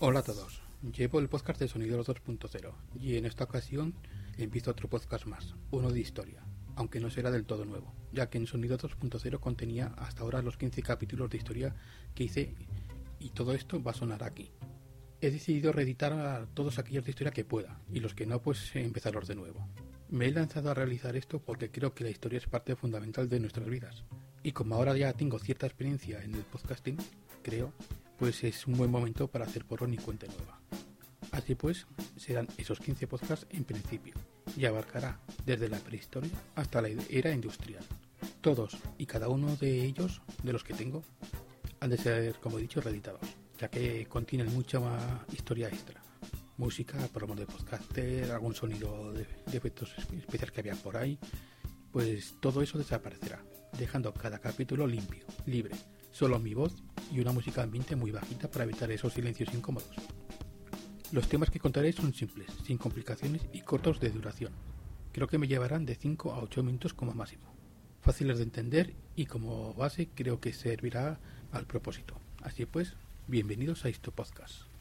Hola a todos, llevo el podcast de Sonido 2.0 y en esta ocasión empiezo otro podcast más, uno de historia, aunque no será del todo nuevo, ya que en Sonido 2.0 contenía hasta ahora los 15 capítulos de historia que hice y todo esto va a sonar aquí. He decidido reeditar a todos aquellos de historia que pueda y los que no pues empezarlos de nuevo. Me he lanzado a realizar esto porque creo que la historia es parte fundamental de nuestras vidas y como ahora ya tengo cierta experiencia en el podcasting, creo, pues es un buen momento para hacer porrón y cuenta nueva. Así pues, serán esos 15 podcasts en principio, y abarcará desde la prehistoria hasta la era industrial. Todos y cada uno de ellos, de los que tengo, han de ser, como he dicho, reeditados, ya que contienen mucha más historia extra. Música, promos de podcaster, algún sonido de, de efectos especiales que había por ahí, pues todo eso desaparecerá, dejando cada capítulo limpio, libre, solo mi voz y una música ambiente muy bajita para evitar esos silencios incómodos. Los temas que contaré son simples, sin complicaciones y cortos de duración. Creo que me llevarán de 5 a 8 minutos como máximo. Fáciles de entender y como base creo que servirá al propósito. Así pues, bienvenidos a este podcast.